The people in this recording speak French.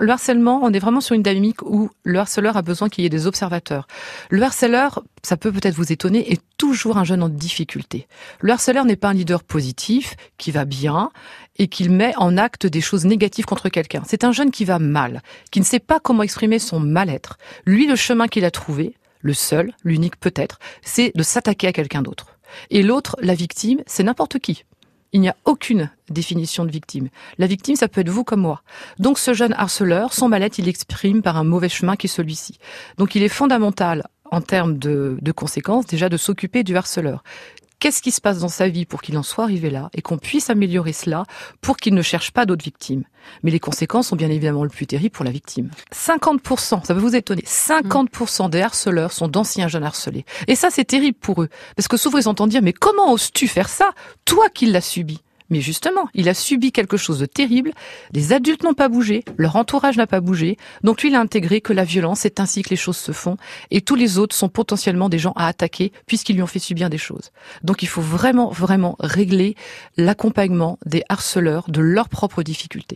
Le harcèlement, on est vraiment sur une dynamique où le harceleur a besoin qu'il y ait des observateurs. Le harceleur, ça peut peut-être vous étonner, est toujours un jeune en difficulté. Le harceleur n'est pas un leader positif, qui va bien, et qu'il met en acte des choses négatives contre quelqu'un. C'est un jeune qui va mal, qui ne sait pas comment exprimer son mal-être. Lui, le chemin qu'il a trouvé, le seul, l'unique peut-être, c'est de s'attaquer à quelqu'un d'autre. Et l'autre, la victime, c'est n'importe qui. Il n'y a aucune définition de victime. La victime, ça peut être vous comme moi. Donc ce jeune harceleur, son mal-être, il l'exprime par un mauvais chemin qui est celui-ci. Donc il est fondamental en termes de, de conséquences déjà de s'occuper du harceleur qu'est-ce qui se passe dans sa vie pour qu'il en soit arrivé là et qu'on puisse améliorer cela pour qu'il ne cherche pas d'autres victimes? Mais les conséquences sont bien évidemment le plus terrible pour la victime. 50%, ça peut vous étonner, 50% des harceleurs sont d'anciens jeunes harcelés. Et ça, c'est terrible pour eux. Parce que souvent, ils entendent dire, mais comment oses-tu faire ça? Toi qui l'as subi. Mais justement, il a subi quelque chose de terrible. Les adultes n'ont pas bougé, leur entourage n'a pas bougé. Donc lui, il a intégré que la violence, c'est ainsi que les choses se font. Et tous les autres sont potentiellement des gens à attaquer puisqu'ils lui ont fait subir des choses. Donc il faut vraiment, vraiment régler l'accompagnement des harceleurs de leurs propres difficultés.